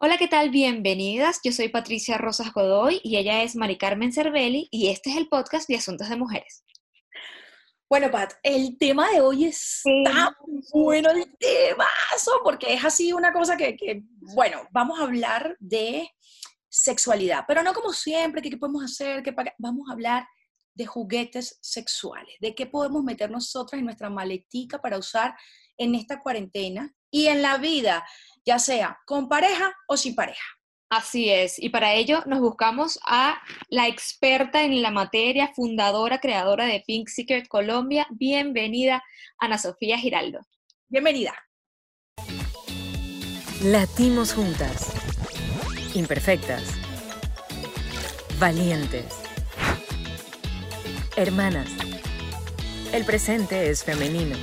Hola, ¿qué tal? Bienvenidas. Yo soy Patricia Rosas Godoy y ella es Mari Carmen Cervelli y este es el podcast de Asuntos de Mujeres. Bueno, Pat, el tema de hoy está bueno el temazo, porque es así una cosa que, que, bueno, vamos a hablar de sexualidad, pero no como siempre, que qué podemos hacer, que vamos a hablar de juguetes sexuales, de qué podemos meter nosotras en nuestra maletica para usar en esta cuarentena y en la vida ya sea con pareja o sin pareja. Así es, y para ello nos buscamos a la experta en la materia, fundadora, creadora de Pink Secret Colombia. Bienvenida, Ana Sofía Giraldo. Bienvenida. Latimos juntas, imperfectas, valientes, hermanas. El presente es femenino.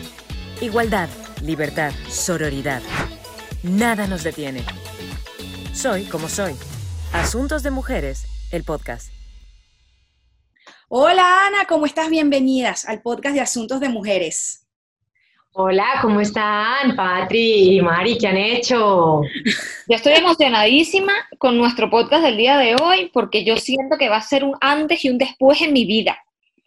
Igualdad, libertad, sororidad. Nada nos detiene. Soy como soy. Asuntos de Mujeres, el podcast. Hola Ana, ¿cómo estás? Bienvenidas al podcast de Asuntos de Mujeres. Hola, ¿cómo están Patri y Mari? ¿Qué han hecho? Yo estoy emocionadísima con nuestro podcast del día de hoy porque yo siento que va a ser un antes y un después en mi vida.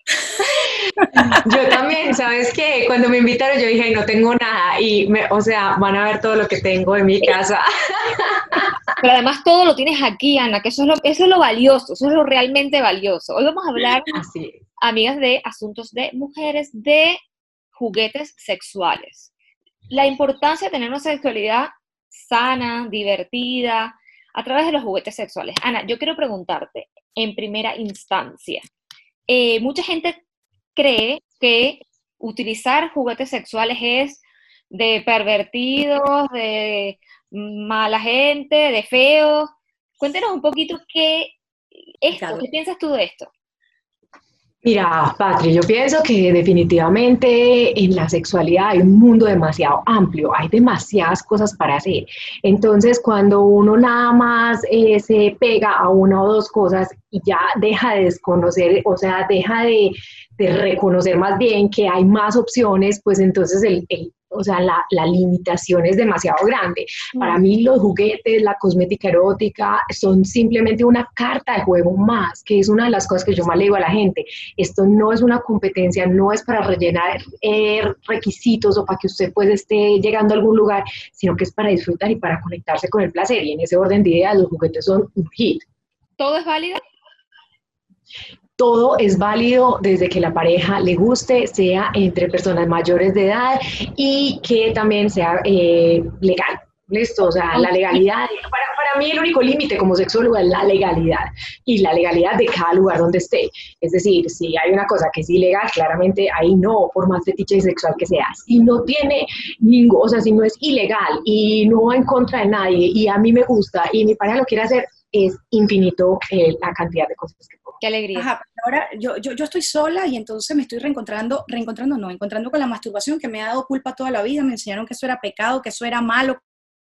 Yo también, ¿sabes qué? Cuando me invitaron yo dije, no tengo nada y, me, o sea, van a ver todo lo que tengo en mi casa. Pero además todo lo tienes aquí, Ana, que eso es lo, eso es lo valioso, eso es lo realmente valioso. Hoy vamos a hablar, Así. amigas, de asuntos de mujeres, de juguetes sexuales. La importancia de tener una sexualidad sana, divertida, a través de los juguetes sexuales. Ana, yo quiero preguntarte en primera instancia, eh, mucha gente cree que utilizar juguetes sexuales es de pervertidos, de mala gente, de feos. Cuéntenos un poquito qué, esto, ¿qué piensas tú de esto? Mira, Patri, yo pienso que definitivamente en la sexualidad hay un mundo demasiado amplio, hay demasiadas cosas para hacer. Entonces, cuando uno nada más eh, se pega a una o dos cosas y ya deja de desconocer, o sea, deja de, reconocer más bien que hay más opciones, pues entonces el o sea, la, la, limitación es demasiado grande. Para mm. mí los juguetes, la cosmética erótica son simplemente una carta de juego más, que es una de las cosas que yo más le digo a la gente. Esto no es una competencia, no es para rellenar eh, requisitos o para que usted pues esté llegando a algún lugar, sino que es para disfrutar y para conectarse con el placer. Y en ese orden de ideas los juguetes son un hit. ¿Todo es válido? Todo es válido desde que la pareja le guste, sea entre personas mayores de edad y que también sea eh, legal. Listo, o sea, la legalidad, para, para mí el único límite como sexólogo es la legalidad y la legalidad de cada lugar donde esté. Es decir, si hay una cosa que es ilegal, claramente ahí no, por más fetiche sexual que sea. Si no tiene ningún, o sea, si no es ilegal y no va en contra de nadie y a mí me gusta y mi pareja lo quiere hacer, es infinito eh, la cantidad de cosas que Qué alegría. Ajá, ahora yo, yo, yo, estoy sola y entonces me estoy reencontrando, reencontrando no, encontrando con la masturbación que me ha dado culpa toda la vida, me enseñaron que eso era pecado, que eso era malo,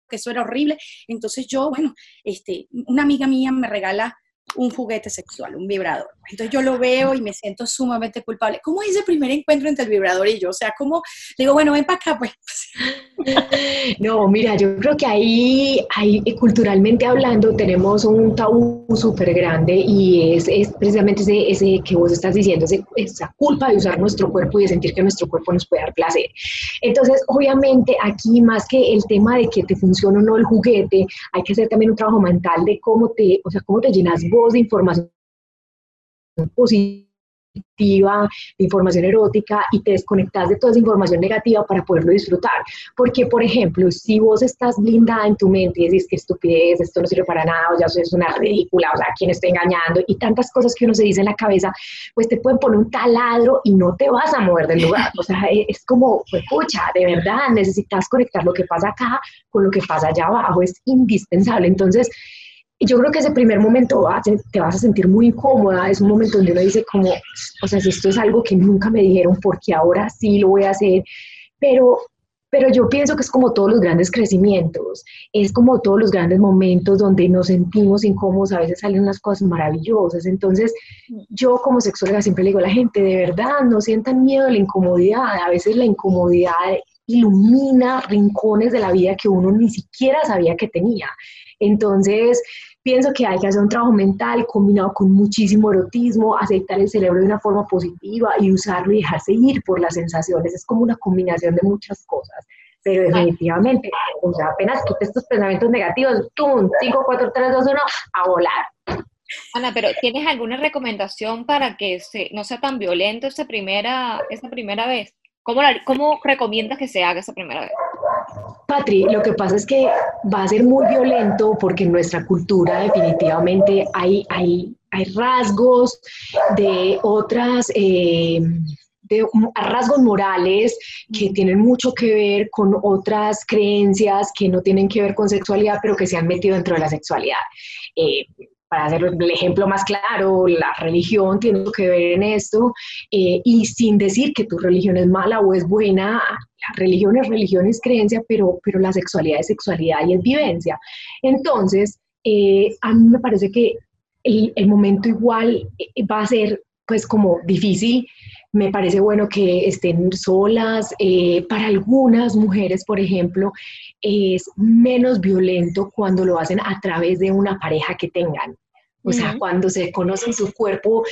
que eso era horrible. Entonces yo, bueno, este, una amiga mía me regala un juguete sexual, un vibrador. Entonces yo lo veo y me siento sumamente culpable. ¿Cómo es ese primer encuentro entre el vibrador y yo? O sea, ¿cómo digo, bueno, ven para acá, pues? No, mira, yo creo que ahí, ahí culturalmente hablando tenemos un tabú súper grande y es, es precisamente ese, ese, que vos estás diciendo, esa culpa de usar nuestro cuerpo y de sentir que nuestro cuerpo nos puede dar placer. Entonces, obviamente aquí más que el tema de que te funcione o no el juguete, hay que hacer también un trabajo mental de cómo te, o sea, cómo te llenas vos de información positiva, de información erótica y te desconectas de toda esa información negativa para poderlo disfrutar. Porque, por ejemplo, si vos estás blindada en tu mente y decís que estupidez, esto no sirve para nada, o ya es una ridícula, o sea, quién está engañando y tantas cosas que uno se dice en la cabeza, pues te pueden poner un taladro y no te vas a mover del lugar. O sea, es como, pues, de verdad, necesitas conectar lo que pasa acá con lo que pasa allá abajo, es indispensable. Entonces, y yo creo que ese primer momento te vas a sentir muy incómoda, es un momento donde uno dice como, o sea, si esto es algo que nunca me dijeron, porque ahora sí lo voy a hacer, pero, pero yo pienso que es como todos los grandes crecimientos, es como todos los grandes momentos donde nos sentimos incómodos, a veces salen unas cosas maravillosas, entonces yo como sexóloga siempre le digo a la gente, de verdad, no sientan miedo a la incomodidad, a veces la incomodidad ilumina rincones de la vida que uno ni siquiera sabía que tenía. Entonces, pienso que hay que hacer un trabajo mental combinado con muchísimo erotismo, aceptar el cerebro de una forma positiva y usarlo y dejarse ir por las sensaciones. Es como una combinación de muchas cosas. Pero definitivamente, o sea, apenas quites estos pensamientos negativos, ¡tum! 5, 4, 3, 2, 1, a volar. Ana, pero ¿tienes alguna recomendación para que se, no sea tan violento esa primera, esa primera vez? ¿Cómo, ¿Cómo recomiendas que se haga esa primera vez? Patri, lo que pasa es que va a ser muy violento porque en nuestra cultura definitivamente hay, hay, hay rasgos de otras... Eh, de rasgos morales que tienen mucho que ver con otras creencias que no tienen que ver con sexualidad, pero que se han metido dentro de la sexualidad. Eh, para hacer el ejemplo más claro, la religión tiene que ver en esto, eh, y sin decir que tu religión es mala o es buena, la religión es religión, es creencia, pero, pero la sexualidad es sexualidad y es vivencia. Entonces, eh, a mí me parece que el, el momento igual va a ser pues como difícil, me parece bueno que estén solas. Eh, para algunas mujeres, por ejemplo, es menos violento cuando lo hacen a través de una pareja que tengan. O sea, cuando se conocen su cuerpo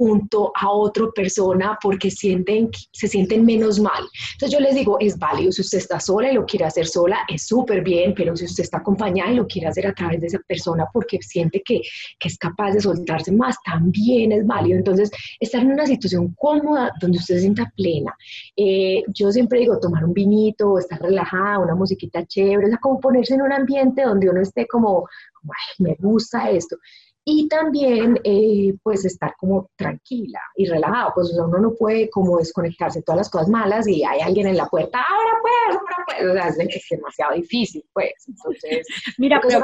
junto a otra persona porque sienten, se sienten menos mal. Entonces yo les digo, es válido, si usted está sola y lo quiere hacer sola, es súper bien, pero si usted está acompañada y lo quiere hacer a través de esa persona porque siente que, que es capaz de soltarse más, también es válido. Entonces, estar en una situación cómoda donde usted se sienta plena. Eh, yo siempre digo, tomar un vinito, estar relajada, una musiquita chévere, o sea, como ponerse en un ambiente donde uno esté como, me gusta esto y también pues pues estar como tranquila y relajado, pues uno no puede como desconectarse de todas las cosas malas y hay alguien en la puerta, ahora pues, ahora pues, o sea, es, demasiado difícil, pues, entonces, mira, pero,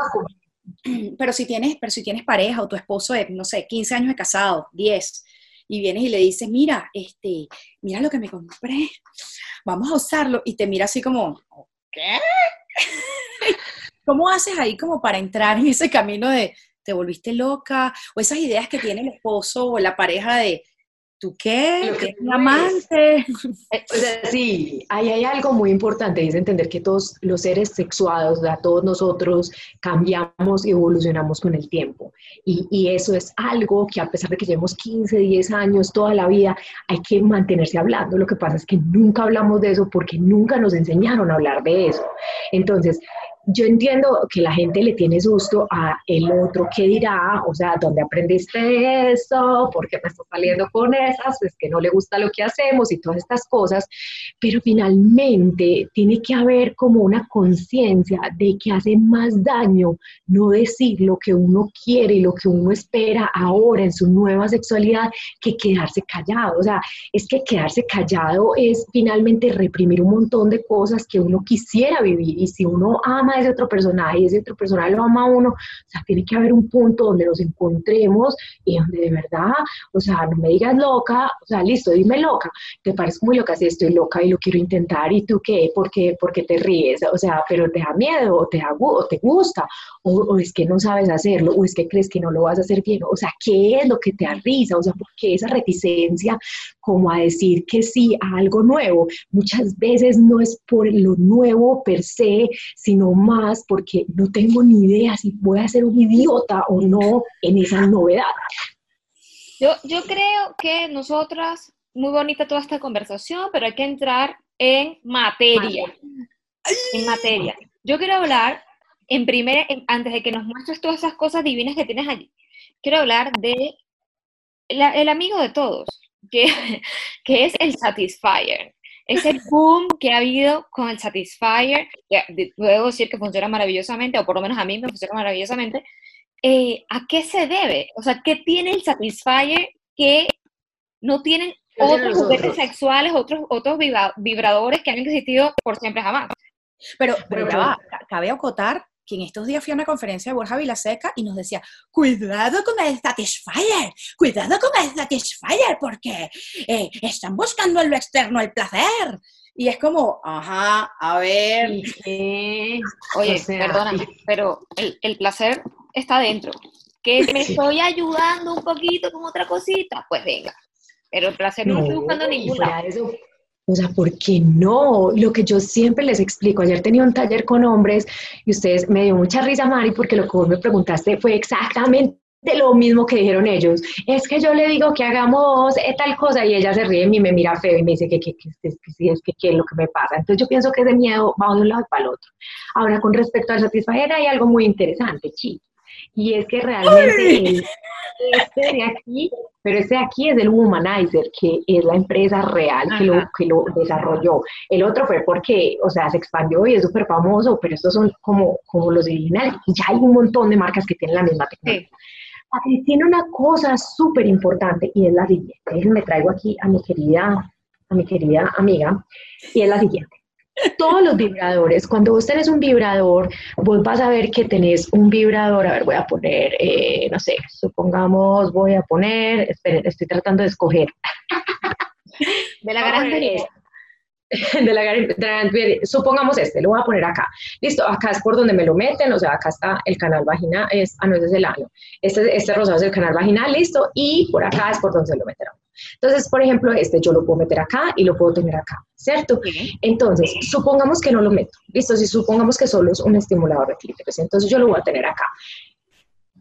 pero, si tienes, pero si tienes pareja o tu esposo es, no sé, 15 años de casado, 10, y vienes y le dices, mira, este, mira lo que me compré, vamos a usarlo, y te mira así como, ¿qué? ¿Cómo haces ahí como para entrar en ese camino de, te volviste loca, o esas ideas que tiene el esposo o la pareja de, ¿tú qué? Lo que un amante. Eh, sí, ahí hay algo muy importante, es entender que todos los seres sexuados, a todos nosotros cambiamos y evolucionamos con el tiempo. Y, y, eso es algo que a pesar de que llevemos 15, 10 años, toda la vida, hay que mantenerse hablando. Lo que pasa es que nunca hablamos de eso porque nunca nos enseñaron a hablar de eso. Entonces, yo entiendo que la gente le tiene susto a el otro que dirá, o sea, ¿dónde aprendiste eso? ¿Por qué me estás saliendo con esas? Es que no le gusta lo que hacemos y todas estas cosas, pero finalmente tiene que haber como una conciencia de que hace más daño no decir lo que uno quiere y lo que uno espera ahora en su nueva sexualidad que quedarse callado. O sea, es que quedarse callado es finalmente reprimir un montón de cosas que uno quisiera vivir y si uno ama ese otro personaje y ese otro personaje lo ama uno, o sea, tiene que haber un punto donde nos encontremos y donde de verdad, o sea, no me digas loca, o sea, listo, dime loca, te parece muy loca, si estoy loca y lo quiero intentar y tú qué, ¿por qué, porque te ríes? O sea, pero te da miedo o te, da, o te gusta o, es que no sabes hacerlo o es que crees que no lo vas a hacer bien, o sea, ¿qué es lo que te da risa? O sea, ¿por qué esa reticencia como a decir que sí a algo nuevo? Muchas veces no es por lo nuevo per se, sino más porque no tengo ni idea si voy a ser un idiota o no en esa novedad. Yo, yo creo que nosotras, muy bonita toda esta conversación, pero hay que entrar en materia. En materia. Yo quiero hablar, en primer, antes de que nos muestres todas esas cosas divinas que tienes allí, quiero hablar de el amigo de todos, que, que es el Satisfyer ese boom que ha habido con el Satisfyer, puedo decir que funciona maravillosamente, o por lo menos a mí me funciona maravillosamente, eh, ¿a qué se debe? O sea, ¿qué tiene el Satisfyer que no tienen otros juguetes sexuales, otros, otros vibradores que han existido por siempre jamás? Pero, pero cabe acotar que en estos días fui a una conferencia de Borja Vilaseca y nos decía, cuidado con el Satisfyer, cuidado con el Satisfyer, porque eh, están buscando en lo externo el placer. Y es como, ajá, a ver. Oye, perdona, pero el, placer está dentro. Que me estoy ayudando un poquito con otra cosita, pues venga. Pero el placer no, estoy buscando ninguna. O sea, ¿por qué no? Lo que yo siempre les explico, ayer tenía un taller con hombres y ustedes me dio mucha risa, Mari, porque lo que vos me preguntaste fue exactamente lo mismo que dijeron ellos. Es que yo le digo que hagamos tal cosa y ella se ríe y me mira feo y me dice que, que, que, que, es que, es lo que me pasa. Entonces yo pienso que ese miedo va de un lado para el otro. Ahora, con respecto al satisfacer, hay algo muy interesante, chicos. Y es que realmente este de aquí, pero este de aquí es el Womanizer, que es la empresa real que lo, que lo desarrolló. El otro fue porque, o sea, se expandió y es súper famoso, pero estos son como, como los originales. Y ya hay un montón de marcas que tienen la misma tecnología. Aquí tiene una cosa súper importante y es la siguiente. Me traigo aquí a mi querida, a mi querida amiga y es la siguiente todos los vibradores, cuando vos tenés un vibrador, vos vas a ver que tenés un vibrador, a ver, voy a poner, eh, no sé, supongamos, voy a poner, esperen, estoy tratando de escoger. De la gran de la de supongamos este, lo voy a poner acá. Listo, acá es por donde me lo meten, o sea, acá está el canal vaginal, es, ah, no, ese es el ano. Este, este rosado es el canal vaginal, listo, y por acá es por donde se lo meterán. Entonces, por ejemplo, este yo lo puedo meter acá y lo puedo tener acá, ¿cierto? Entonces, supongamos que no lo meto, listo, si supongamos que solo es un estimulador de clítoris, entonces yo lo voy a tener acá.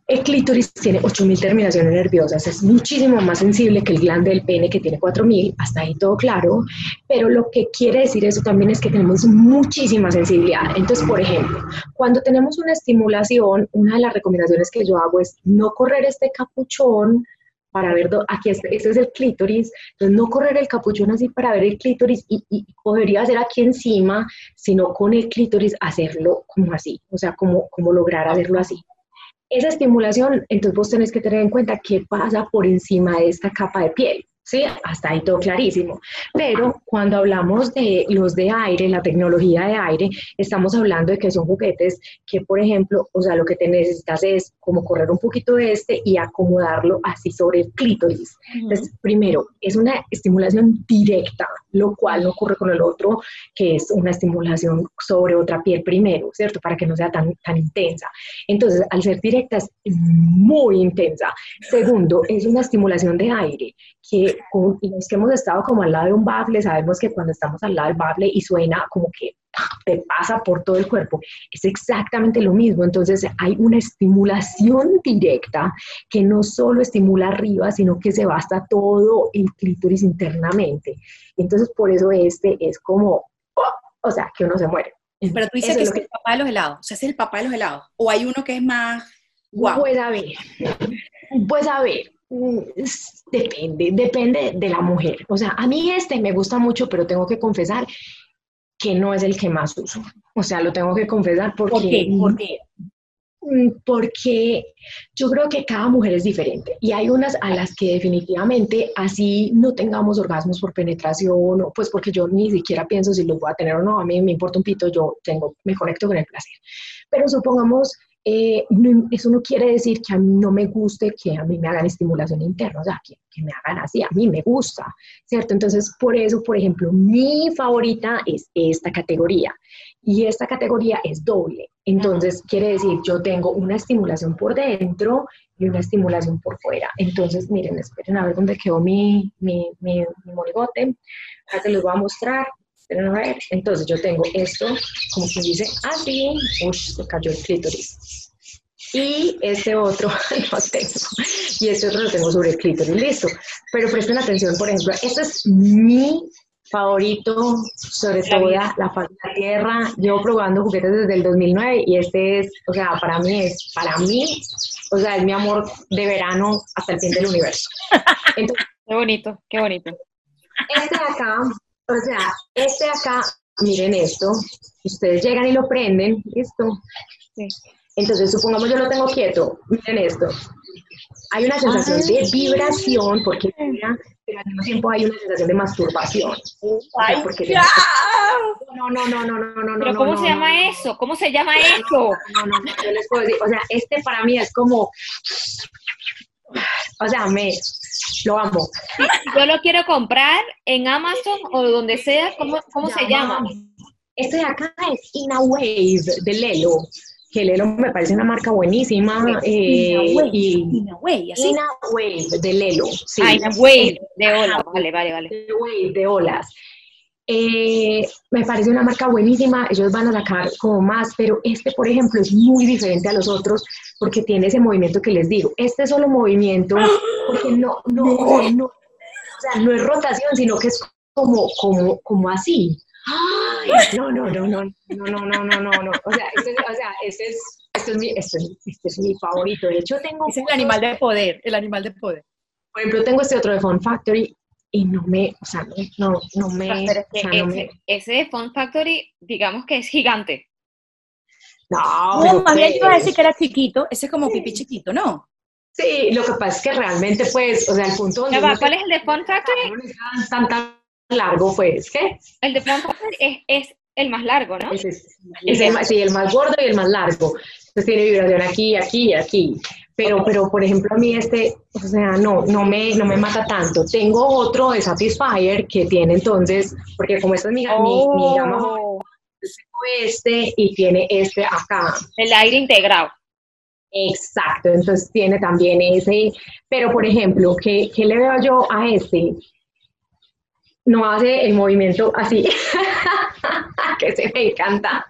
El clítoris tiene 8.000 terminaciones nerviosas, es muchísimo más sensible que el glande del pene que tiene 4.000, hasta ahí todo claro, pero lo que quiere decir eso también es que tenemos muchísima sensibilidad. Entonces, por ejemplo, cuando tenemos una estimulación, una de las recomendaciones que yo hago es no correr este capuchón para ver, aquí este, este, es el clítoris, entonces no correr el capuchón así para ver el clítoris y, y podría hacer aquí encima, sino con el clítoris hacerlo como así, o sea, como, como lograr hacerlo así. Esa estimulación, entonces vos tenés que tener en cuenta qué pasa por encima de esta capa de piel. ¿Sí? Hasta ahí todo clarísimo. Pero cuando hablamos de los de aire, la tecnología de aire, estamos hablando de que son juguetes que, por ejemplo, o sea, lo que te necesitas es como correr un poquito de este y acomodarlo así sobre el clítoris. Entonces, primero, es una estimulación directa, lo cual no ocurre con el otro, que es una estimulación sobre otra piel primero, ¿cierto? Para que no sea tan, tan intensa. Entonces, al ser directa es muy intensa. Segundo, es una estimulación de aire que los que hemos estado como al lado de un bafle, sabemos que cuando estamos al lado del bafle y suena como que te pasa por todo el cuerpo, es exactamente lo mismo. Entonces hay una estimulación directa que no solo estimula arriba, sino que se basta todo el clítoris internamente. Entonces por eso este es como, o sea, que uno se muere. Pero tú dices que es, el papá de los helados, o sea, es el papá de los helados. O hay uno que es más guau. Pues a ver, pues a ver, depende, depende de la mujer. O sea, a mí este me gusta mucho, pero tengo que confesar que no es el que más uso. O sea, lo tengo que confesar porque... ¿Por qué? Mm, porque yo creo que cada mujer es diferente y hay unas a las que definitivamente así no tengamos orgasmos por penetración, o pues porque yo ni siquiera pienso si los voy a tener o no, a mí me importa un pito, yo tengo, me conecto con el placer. Pero supongamos eh, eso no quiere decir que a mí no me guste que a mí me hagan estimulación interna, o sea, que, que, me hagan así, a mí me gusta, ¿cierto? Entonces, por eso, por ejemplo, mi favorita es esta categoría y esta categoría es doble. Entonces, quiere decir, yo tengo una estimulación por dentro y una estimulación por fuera. Entonces, miren, esperen a ver dónde quedó mi, mi, mi, mi monigote. Acá te los voy a mostrar. Entonces yo tengo esto, como quien dice, así, uy, se cayó el clítoris. Y este otro lo tengo, y este otro lo tengo sobre el clítoris, listo. Pero presten atención, por ejemplo, este es mi favorito sobre toda la faz de la tierra. Yo probando juguetes desde el 2009 y este es, o sea, para mí es, para mí, o sea, es mi amor de verano hasta el fin del universo. qué bonito, qué bonito. Este de acá o sea, este acá, miren esto, ustedes llegan y lo prenden, listo. Entonces, supongamos yo lo tengo quieto, miren esto. Hay una sensación de vibración, porque pero al mismo tiempo hay una sensación de masturbación. Ay, porque no, no, no, no, no, no, ¿Pero no. ¿Cómo se llama eso? ¿Cómo se llama eso? No, no, no, yo les puedo decir, o sea, este para mí es como, o sea, me, lo amo. yo lo quiero comprar en Amazon o donde sea, ¿cómo, cómo se llama? Este de acá es Ina Wave de Lelo, que Lelo me parece una marca buenísima. Eh, Ina Wave, Ina Wave, Ina Wave de Lelo. Sí. Ah, Ina Wave de olas, vale, vale, vale. De olas. Eh, me parece una marca buenísima, ellos van a sacar como más, pero este, por ejemplo, es muy diferente a los otros porque tiene ese movimiento que les digo. Este solo movimiento, porque no, no, no, o sea, no es rotación, sino que es como, como, como así. Ay, no, no, no, no, no, no, no, no, no, no. O sea, este, o sea, este es, este es mi, este es, este es mi favorito. De hecho, tengo. Es el animal de poder, el animal de poder. Por ejemplo, tengo este otro de Fun Factory y no me, o sea, no, no, me, pero es que ese, ese Fun Factory, digamos que es gigante. No, no más bien iba a decir que era chiquito, ese es como pipí chiquito, ¿no? Sí, lo que pasa es que realmente, pues, o sea, el punto donde... ¿Cuál es el de Fun Factory? No es tan, tan largo, pues, ¿qué? El de Fun Factory es, es el más largo, ¿no? Ese es, el, sí, el más gordo y el más largo. Entonces tiene vibración aquí, aquí y aquí. Pero, pero, por ejemplo, a mí este, o sea, no, no me, no me mata tanto. Tengo otro de Satisfyer que tiene entonces, porque como esta es mi, mi, mi gama, oh. este y tiene este acá. El aire integrado. Exacto, entonces tiene también ese, pero por ejemplo, ¿qué, qué le veo yo a este? No hace el movimiento así. que se me encanta.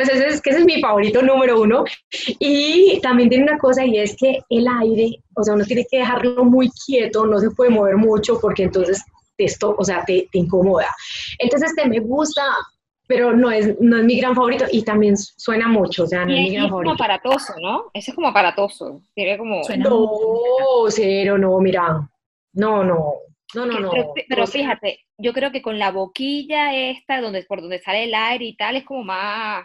O sea, es que ese es mi favorito número uno. Y también tiene una cosa y es que el aire, o sea, uno tiene que dejarlo muy quieto, no se puede mover mucho porque entonces esto, o sea, te, te incomoda. Entonces, este me gusta, pero no es, no es mi gran favorito y también suena mucho, o sea, no es mi gran es favorito. como aparatoso, ¿no? Ese es como aparatoso, tiene como... no, cero, no, mira, no, no, no, no, no. Pero, fíjate, yo creo que con la boquilla esta, donde, por donde sale el aire y tal, es como más...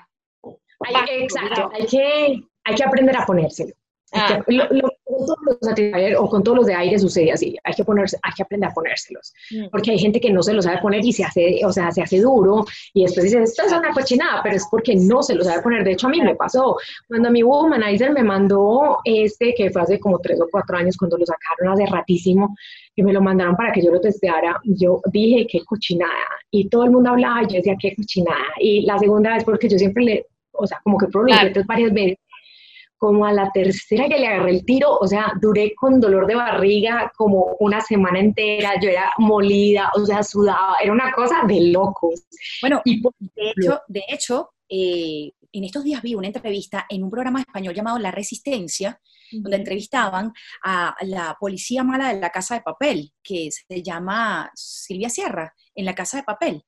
exacto, hay que, hay que aprender a ponérselo. Ah. lo, con todos los o con todos los de aire sucede así, hay que, ponerse, hay que aprender a ponérselos, mm. porque hay gente que no se lo sabe poner y se hace, o sea, se hace duro y después dice, esto es una cochinada, pero es porque no se lo sabe poner. De hecho, a mí me pasó, cuando mi womanizer me mandó este, que fue hace como tres o cuatro años, cuando lo sacaron hace ratísimo, que me lo mandaron para que yo lo testeara, yo dije, qué cochinada, y todo el mundo hablaba, y yo decía, qué cochinada, y la segunda vez, porque yo siempre le, o sea, como que probé varias veces, como a la tercera que le agarré el tiro, o sea, duré con dolor de barriga como una semana entera, yo era molida, o sea, sudaba, era una cosa de locos. Bueno, y de hecho, de hecho eh, en estos días vi una entrevista en un programa español llamado La Resistencia, donde entrevistaban a la policía mala de la Casa de Papel, que se llama Silvia Sierra, en la Casa de Papel.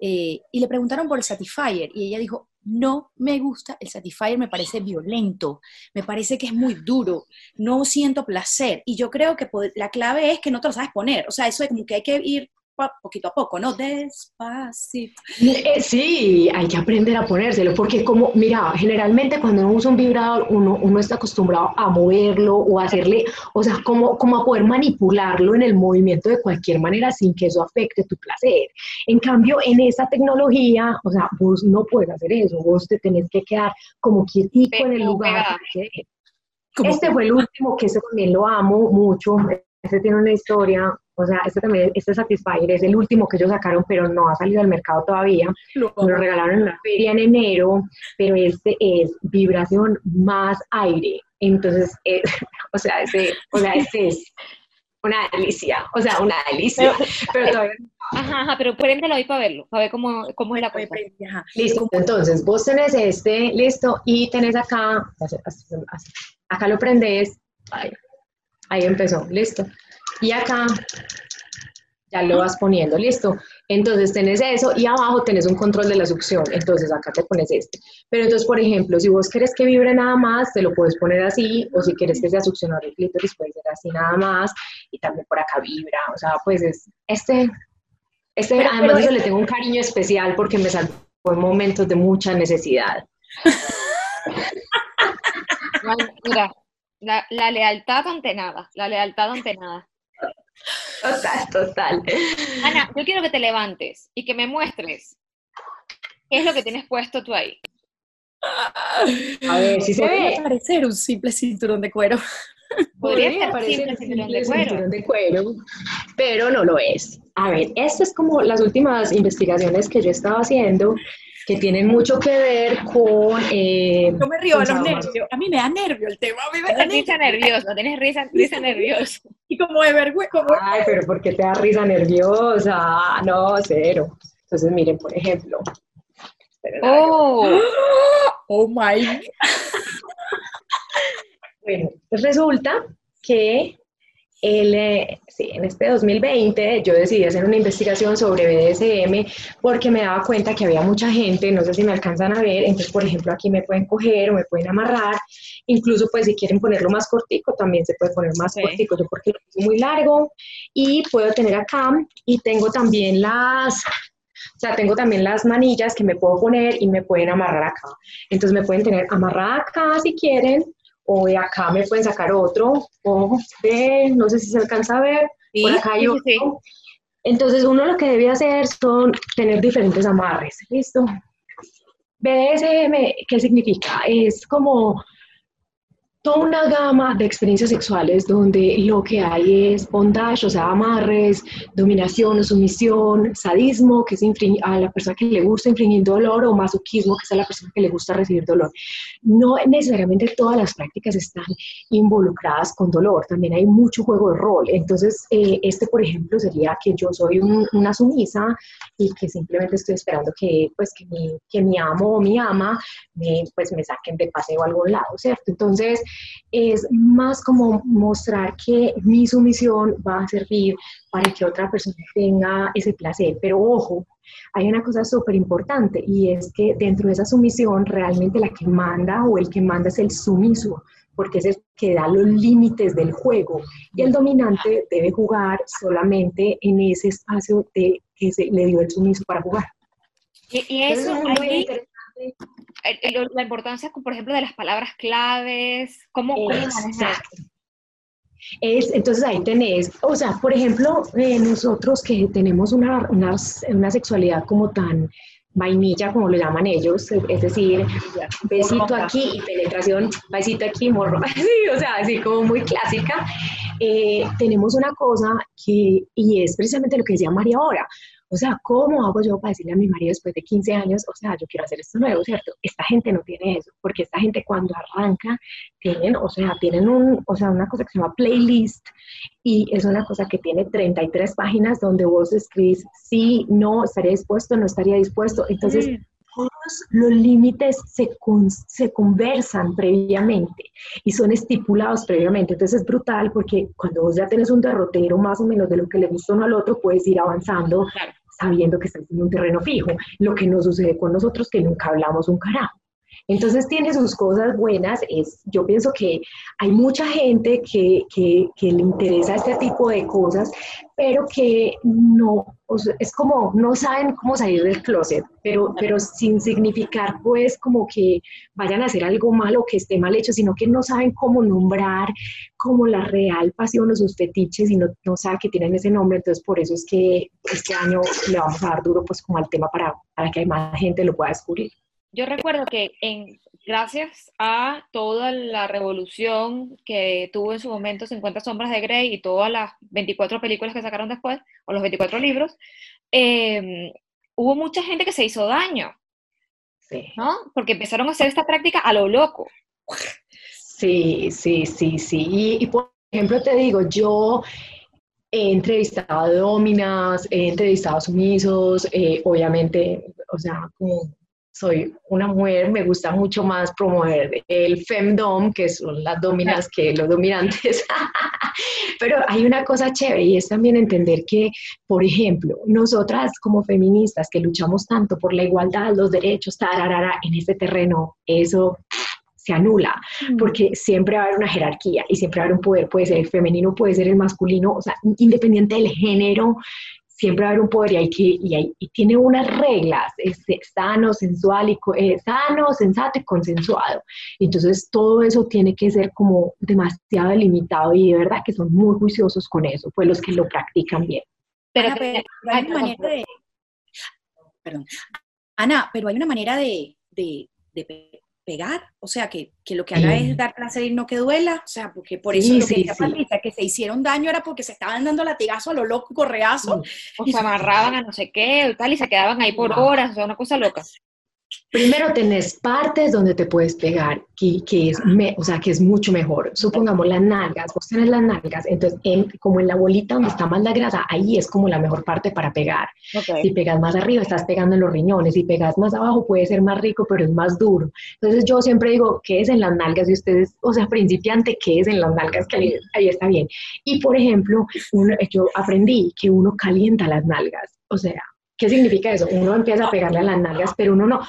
Eh, y le preguntaron por el Satisfyer y ella dijo, no me gusta el Satisfyer, me parece violento, me parece que es muy duro, no siento placer. Y yo creo que la clave es que no te lo sabes poner, o sea, eso es como que hay que ir poquito a poco, ¿no? Despacito. Eh, sí, hay que aprender a ponérselo, porque como, mira, generalmente cuando uno usa un vibrador, uno, uno está acostumbrado a moverlo o a hacerle, o sea, como, como a poder manipularlo en el movimiento de cualquier manera sin que eso afecte tu placer. En cambio, en esa tecnología, o sea, vos no puedes hacer eso, vos te tenés que quedar como quietico en el lugar. Este fue el último, que ese también lo amo mucho, ese tiene una historia o sea, este también, este Satisfyer es el último que ellos sacaron, pero no ha salido al mercado todavía. Lo regalaron en la feria en enero, pero este es vibración más aire. Entonces, eh, o sea, este, o sea, este es una delicia, o sea, una delicia. Pero, todavía Ajá, ajá, pero préndelo ahí para verlo, para ver cómo, cómo es la cosa. Listo, entonces vos tenés este, listo, y tenés acá, acá lo prendes, ahí, ahí empezó, listo. Y acá ya lo vas poniendo, listo. Entonces tenés eso y abajo tenés un control de la succión, entonces acá te pones este. Pero entonces, por ejemplo, si vos querés que vibre nada más, te lo puedes poner así, o si quieres que sea succionado el clítoris, puede ser así nada más, y también por acá vibra, o sea, pues es, este, este, además yo le tengo un cariño especial porque me salvó en momentos de mucha necesidad. Mira, la, la lealtad ante nada, la lealtad ante nada. Total, total. Ana, yo quiero que te levantes y que me muestres qué es lo que tienes puesto tú ahí. A ver, si se ve. parecer un simple cinturón de cuero. Podría, parecer un simple cinturón de, cinturón de cuero, pero no lo es. A ver, esto es como las últimas investigaciones que yo estaba haciendo que tienen mucho que ver con... Eh, río a los nervios, a mí me da nervio el tema, a mí me da risa nervioso, tienes risa, risa nerviosa. Y como de vergüenza. Ay, pero ¿por qué te da risa nerviosa? No, cero. Entonces, miren, por ejemplo. Oh, oh my. bueno, pues resulta que el, eh, sí, en este 2020 yo decidí hacer una investigación sobre BDSM porque me daba cuenta que había mucha gente, no sé si me alcanzan a ver, entonces por ejemplo aquí me pueden coger o me pueden amarrar, incluso pues si quieren ponerlo más cortico también se puede poner más cortico, yo porque lo es muy largo y puedo tener acá y tengo también las, o sea, tengo también las manillas que me puedo poner y me pueden amarrar acá. Entonces me pueden tener amarrada acá si quieren o de acá me pueden sacar otro, o de, no sé si se alcanza a ver, por acá hay otro. Entonces uno lo que debe hacer son tener diferentes amarres, ¿listo? BDSM, ¿qué significa? Es como toda una gama de experiencias sexuales donde lo que hay es bondage, o sea, amarres, dominación o sumisión, sadismo, que es a la persona que le gusta infringir dolor, o masoquismo, que es a la persona que le gusta recibir dolor. No necesariamente todas las prácticas están involucradas con dolor, también hay mucho juego de rol. Entonces, eh, este, por ejemplo, sería que yo soy una sumisa y que simplemente estoy esperando que, pues, que mi, que mi amo o mi ama me, pues, me saquen de paseo a algún lado, ¿cierto? Entonces, es más como mostrar que mi sumisión va a servir para que otra persona tenga ese placer. Pero ojo, hay una cosa súper importante y es que dentro de esa sumisión realmente la que manda o el que manda es el sumiso, porque es el que da los límites del juego y el dominante debe jugar solamente en ese espacio de, que se le dio el sumiso para jugar. Y, eso es muy interesante la importancia, por ejemplo, de las palabras claves, cómo, es, entonces ahí tenés, o sea, por ejemplo, eh, nosotros que tenemos una, una, una, sexualidad como tan vainilla, como lo llaman ellos, es decir, besito aquí y penetración, besito aquí, morro, o sea, así como muy clásica, eh, tenemos una cosa que, y es precisamente lo que decía María ahora, o sea, ¿cómo hago yo para decirle a mi marido después de 15 años, o sea, yo quiero hacer esto nuevo, ¿cierto? Esta gente no tiene eso, porque esta gente cuando arranca tienen, o sea, tienen un, o sea, una cosa que se llama playlist y es una cosa que tiene 33 páginas donde vos escribís sí, no, estaría dispuesto, no estaría dispuesto. Entonces, todos los límites se, se conversan previamente y son estipulados previamente. Entonces es brutal porque cuando vos ya tenés un derrotero más o menos de lo que le gusta uno al otro, puedes ir avanzando sabiendo que estás en un terreno fijo. Lo que no sucede con nosotros que nunca hablamos un carajo. Entonces tiene sus cosas buenas. Es, yo pienso que hay mucha gente que, que, le interesa este tipo de cosas, pero que no, es como no saben cómo salir del closet, pero, pero sin significar pues como que vayan a hacer algo malo que esté mal hecho, sino que no saben cómo nombrar como la real pasión o sus fetiches y no, no saben que tienen ese nombre. Entonces por eso es que este año le vamos a dar duro pues como al tema para, para que más gente lo pueda descubrir yo recuerdo que en, gracias a toda la revolución que tuvo en su momento 50 sombras de Grey y todas las 24 películas que sacaron después, o los 24 libros, em, hubo mucha gente que se hizo daño, sí. ¿no? Porque empezaron a hacer esta práctica a lo loco. Sí, sí, sí, sí. Y, por ejemplo, te digo, yo he entrevistado a dominas, he entrevistado a sumisos, eh, obviamente, o sea, como soy una mujer, me gusta mucho más promover el femdom, que son las dominas que los dominantes. Pero hay una cosa chévere y es también entender que, por ejemplo, nosotras como feministas que luchamos tanto por la igualdad, los derechos, tararara, en este terreno, eso se anula, mm. porque siempre va a haber una jerarquía y siempre va a haber un poder, puede ser el femenino, puede ser el masculino, o sea, independiente del género, siempre va a haber un poder y, hay que, y, tiene unas reglas, es sano, sensual y eh, sano, sensato y consensuado. Entonces todo eso tiene que ser como demasiado delimitado y de verdad que son muy juiciosos con eso, pues los que lo practican bien. Pero, hay una manera de... Perdón. Ana, pero hay una manera de, de, de pegar, o sea, que, que lo que haga es dar placer y no que duela, o sea, porque por eso lo que sí, que se hicieron daño era porque se estaban dando latigazo a lo loco, correazo. O se amarraban a no sé qué, tal, y se quedaban ahí por horas, o sea, una cosa loca. Primero tenés partes donde te puedes pegar, que, que es, o sea, que es mucho mejor. Supongamos las nalgas, vos tenés las nalgas, entonces como en la bolita donde está más la grasa, ahí es como la mejor parte para pegar. Si pegas más arriba, estás pegando en los riñones, si pegas más abajo, puede ser más rico, pero es más duro. Entonces yo siempre digo, ¿qué es en las nalgas? Y ustedes, o sea, principiante, ¿qué es en las nalgas? Que ahí, está bien. Y por ejemplo, yo aprendí que uno calienta las nalgas, o sea, ¿Qué significa eso? Uno empieza a pegarle a las nalgas, pero uno no.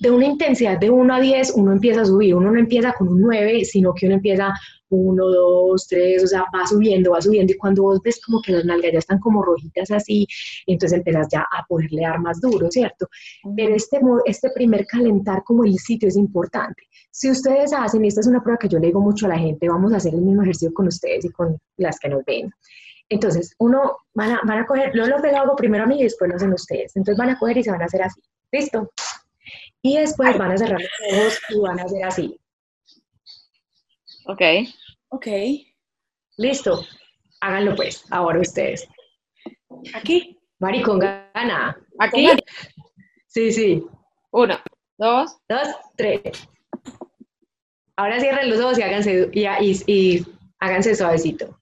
De una intensidad de 1 a 10, uno empieza a subir. Uno no empieza con un 9, sino que uno empieza 1, 2, 3, o sea, va subiendo, va subiendo. Y cuando vos ves como que las nalgas ya están como rojitas así, entonces empiezas ya a poderle dar más duro, ¿cierto? Pero este, este primer calentar como el sitio es importante. Si ustedes hacen, y esta es una prueba que yo le digo mucho a la gente, vamos a hacer el mismo ejercicio con ustedes y con las que nos ven. Entonces, uno van a, van a coger, yo lo hago primero a mí y después lo hacen ustedes. Entonces van a coger y se van a hacer así. ¿Listo? Y después van a cerrar los ojos y van a hacer así. Ok. Ok. Listo. Háganlo pues, ahora ustedes. Aquí. Mari, con gana. Aquí. Sí, sí. Uno, dos. Dos, tres. Ahora cierren los ojos y háganse, y, y háganse suavecito.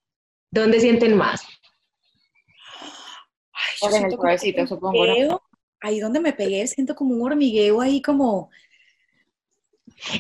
¿Dónde sienten más? Ay, en el suavecito, supongo. Ahí donde me pegué, siento como un hormigueo ahí como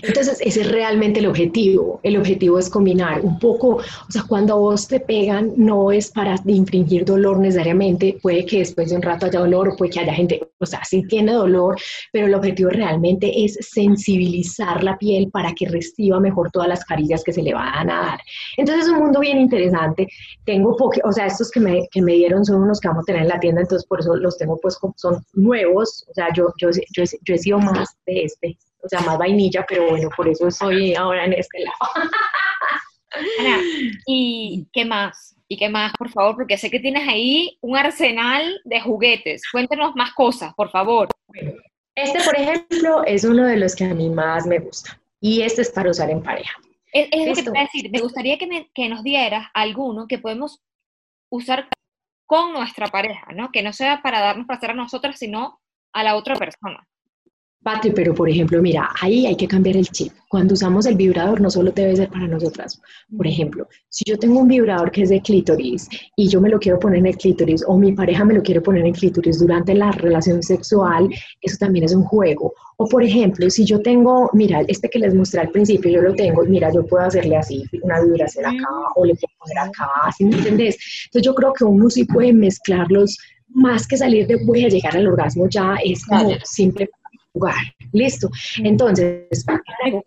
entonces, ese es realmente el objetivo. El objetivo es combinar un poco, o sea, cuando a vos te pegan, no es para infringir dolor necesariamente, puede que después de un rato haya dolor puede que haya gente, o sea, sí tiene dolor, pero el objetivo realmente es sensibilizar la piel para que reciba mejor todas las carillas que se le van a dar. Entonces, es un mundo bien interesante. Tengo, o sea, estos que me, que me dieron son unos que vamos a tener en la tienda, entonces por eso los tengo, pues, son nuevos, o sea, yo, yo, yo, yo he sido más de este o sea, más vainilla, pero bueno, por eso soy ahora en este lado. Ana, ¿y qué más? ¿Y qué más, por favor? Porque sé que tienes ahí un arsenal de juguetes. Cuéntanos más cosas, por favor. este, por ejemplo, es uno de los que a mí más me gusta. Y este es para usar en pareja. Es, lo que te voy a decir. Me gustaría que, que nos dieras alguno que podemos usar con nuestra pareja, ¿no? Que no sea para darnos placer a nosotras, sino a la otra persona. Patri, pero por ejemplo, mira, ahí hay que cambiar el chip. Cuando usamos el vibrador, no solo debe ser para nosotras. Por ejemplo, si yo tengo un vibrador que es de clítoris y yo me lo quiero poner en el clítoris o mi pareja me lo quiere poner en el clítoris durante la relación sexual, eso también es un juego. O por ejemplo, si yo tengo, mira, este que les mostré al principio, yo lo tengo, mira, yo puedo hacerle así, una vibración acá o le puedo poner acá, ¿sí me entendés? Entonces yo creo que uno sí puede mezclarlos más que salir de voy a llegar al orgasmo, ya es como simple lugar. Listo. Entonces,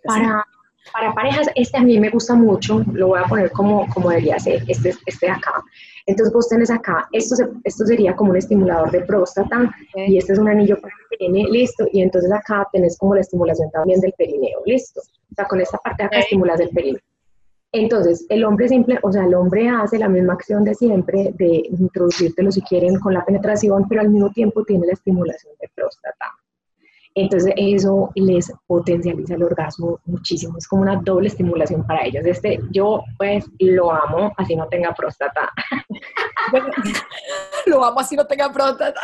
para, para parejas, este a mí me gusta mucho, lo voy a poner como, como debería ser, este, este de acá. Entonces vos tenés acá, esto, esto sería como un estimulador de próstata y este es un anillo para el perineo, listo. Y entonces acá tenés como la estimulación también del perineo, listo. O sea, con esta parte de acá estimulas el perineo. Entonces, el hombre simple, o sea, el hombre hace la misma acción de siempre, de introducírtelo si quieren con la penetración, pero al mismo tiempo tiene la estimulación de próstata. Entonces eso les potencializa el orgasmo muchísimo, es como una doble estimulación para ellos. Este, yo pues lo amo, así no tenga próstata. lo amo así no tenga próstata.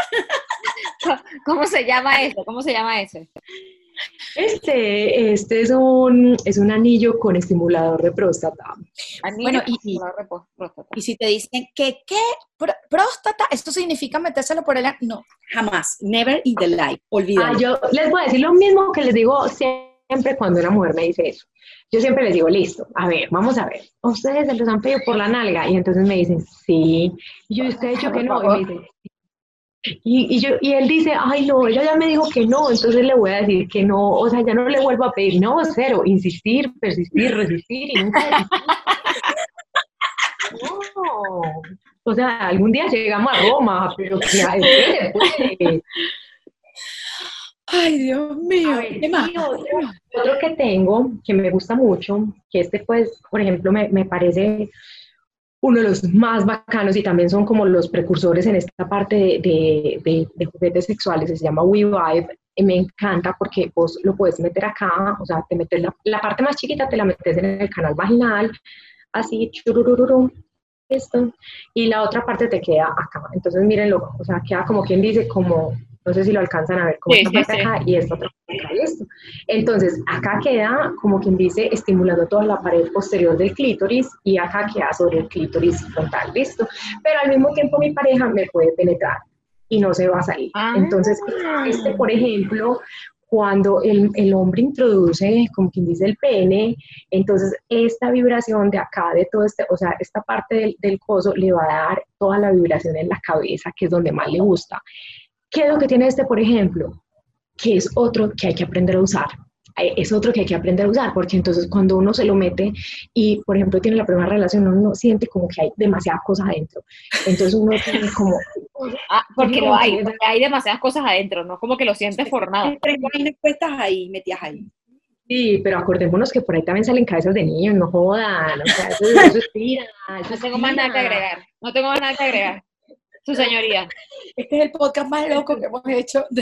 ¿Cómo se llama eso? ¿Cómo se llama ese? Este, este es un, es un anillo con estimulador de próstata. bueno, y, y, si te dicen que, ¿qué? Próstata, ¿esto significa metérselo por el... No, jamás, never in the life, olvídalo. Ah, yo les voy a decir lo mismo que les digo siempre cuando una mujer me dice eso. Yo siempre les digo, listo, a ver, vamos a ver. Ustedes se los han pedido por la nalga y entonces me dicen, sí. Y yo, usted ha dicho que no. Y me dicen, y, y, yo, y él dice, ay, no, ella ya me dijo que no, entonces le voy a decir que no, o sea, ya no le vuelvo a pedir, no, cero, insistir, persistir, resistir y nunca No, o sea, algún día llegamos a Roma, pero se puede. Ay, Dios mío. ¿qué más? Otro, que tengo, que me gusta mucho, que este pues, por ejemplo, me, me parece uno de los más bacanos y también son como los precursores en esta parte de, de, juguetes sexuales, se llama WeVibe. Me encanta porque vos lo puedes meter acá, o sea, te metes la, parte más chiquita, te la metes en el canal vaginal, así, chururururu, esto, y la otra parte te queda acá. Entonces, mírenlo, o sea, queda como quien dice, como No sé si lo alcanzan a ver como esta parte acá y esta otra parte acá esto. Entonces, acá queda, como quien dice, estimulando toda la pared posterior del clítoris y acá queda sobre el clítoris frontal, ¿listo? Pero al mismo tiempo mi pareja me puede penetrar y no se va a salir. Ah. Entonces, este, por ejemplo, cuando el, el, hombre introduce, como quien dice, el pene, entonces esta vibración de acá, de todo este, o sea, esta parte del, del coso le va a dar toda la vibración en la cabeza, que es donde más le gusta. ¿Qué es lo que tiene este, por ejemplo? Que es otro que hay que aprender a usar. Es otro que hay que aprender a usar, porque entonces cuando uno se lo mete y, por ejemplo, tiene la primera relación, uno siente como que hay demasiadas cosas adentro. Entonces uno tiene como... Ah, porque lo hay, hay demasiadas cosas adentro, no como que lo sientes formado. Hay puestas ahí, metidas ahí. Sí, pero acordémonos que por ahí también salen cabezas de niños, no jodan, o sea, eso, es tira, no tengo más nada que agregar, no tengo más nada que agregar. Su señoría. Este es el podcast más loco que hemos hecho.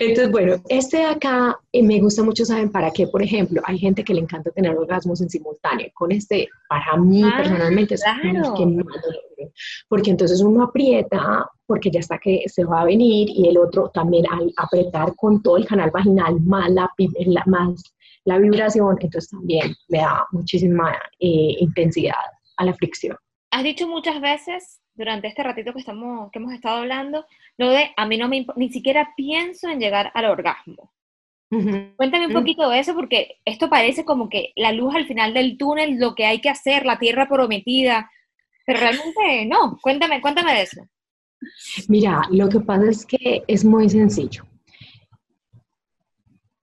Entonces, bueno, este de acá eh, me gusta mucho, ¿saben para qué? Por ejemplo, hay gente que le encanta tener orgasmos en simultáneo. Con este, para mí ah, personalmente, es claro. que más porque entonces uno aprieta, porque ya está que se va a venir, y el otro también al apretar con todo el canal vaginal más la, más la vibración, entonces también le da muchísima eh, intensidad a la fricción has dicho muchas veces durante este ratito que, estamos, que hemos estado hablando, lo de a mí no me ni siquiera pienso en llegar al orgasmo. Cuéntame un mm. poquito de eso, porque esto parece como que la luz al final del túnel, lo que hay que hacer, la tierra prometida, pero realmente no. Cuéntame, cuéntame de eso. Mira, lo que pasa es que es muy sencillo.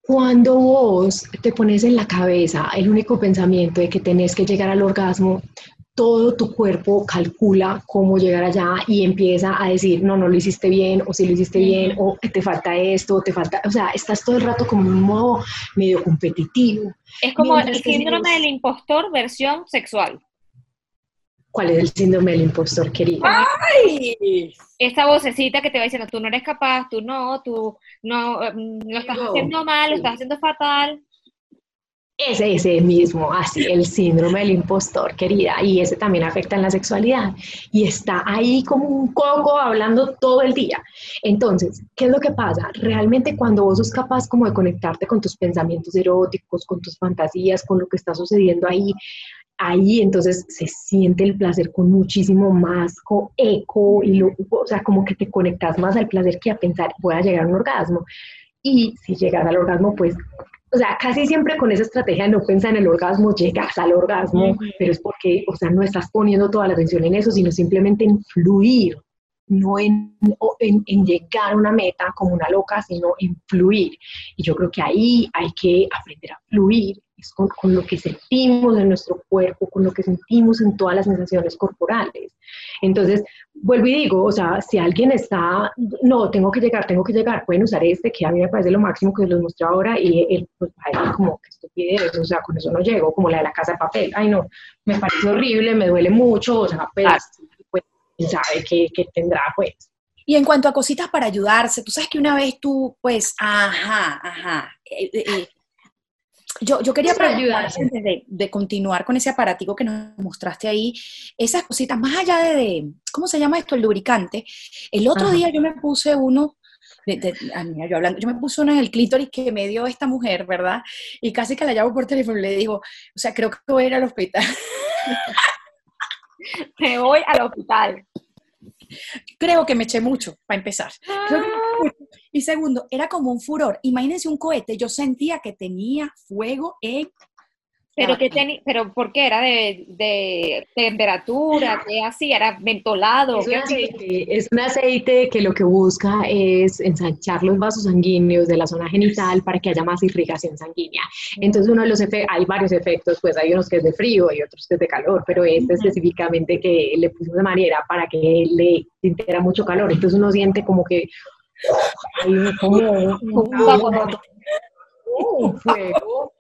Cuando vos te pones en la cabeza el único pensamiento de que tenés que llegar al orgasmo, todo tu cuerpo calcula cómo llegar allá y empieza a decir, no, no lo hiciste bien, o si lo hiciste bien, o te falta esto, te falta, o sea, estás todo el rato como en un modo medio competitivo. Es como el síndrome del impostor versión sexual. ¿Cuál es el síndrome del impostor, querido? ¡Ay! Esta vocecita que te va diciendo, tú no eres capaz, tú no, tú no, mm, lo estás haciendo mal, lo estás haciendo fatal. Ese, ese mismo, así, el síndrome del impostor, querida, y ese también afecta en la sexualidad. Y está ahí como un coco hablando todo el día. Entonces, ¿qué es lo que pasa? Realmente cuando vos sos capaz como de conectarte con tus pensamientos eróticos, con tus fantasías, con lo que está sucediendo ahí, ahí entonces se siente el placer con muchísimo más eco, y lo, o sea, como que te conectas más al placer que a pensar, voy a llegar a un orgasmo. Y si llegas al orgasmo, pues o sea, casi siempre con esa estrategia no pensar en el orgasmo, llegas al orgasmo, pero es porque, o sea, no estás poniendo toda la atención en eso, sino simplemente en fluir, no en, en, en, llegar a una meta como una loca, sino en fluir. Y yo creo que ahí hay que aprender a fluir con, con, lo que sentimos en nuestro cuerpo, con lo que sentimos en todas las sensaciones corporales. Entonces, vuelvo y digo, o sea, si alguien está, no, tengo que llegar, tengo que llegar, pueden usar este, que a mí me parece lo máximo que les mostré ahora, y él, pues, ay, como que estupidez, o sea, con eso no llego, como la de la casa de papel, ay, no, me parece horrible, me duele mucho, o sea, pues, pues sabe que, que tendrá, pues. Y en cuanto a cositas para ayudarse, tú sabes que una vez tú, pues, ajá, ajá, eh, eh yo, yo quería preguntar, antes de, de, continuar con ese aparatico que nos mostraste ahí, esas cositas, más allá de, ¿cómo se llama esto? El lubricante. El otro día yo me puse uno, de, yo, hablando, yo me puse uno en el clítoris que me dio esta mujer, ¿verdad? Y casi que la llamo por teléfono y le digo, o sea, creo que voy a ir al hospital. me voy al hospital. Creo que me eché mucho, para empezar. Y segundo, era como un furor. Imagínense un cohete, yo sentía que tenía fuego en pero, que pero ¿por qué? ¿Era de, de temperatura? ¿Qué así? ¿Era mentolado? Es un, aceite, es un aceite que lo que busca es ensanchar los vasos sanguíneos de la zona genital para que haya más irrigación sanguínea. Entonces uno de los efectos, hay varios efectos, pues hay unos que es de frío y otros que es de calor, pero este específicamente que le pusimos de manera para que le sintiera mucho calor. Entonces uno siente como que hay como, un, un fuego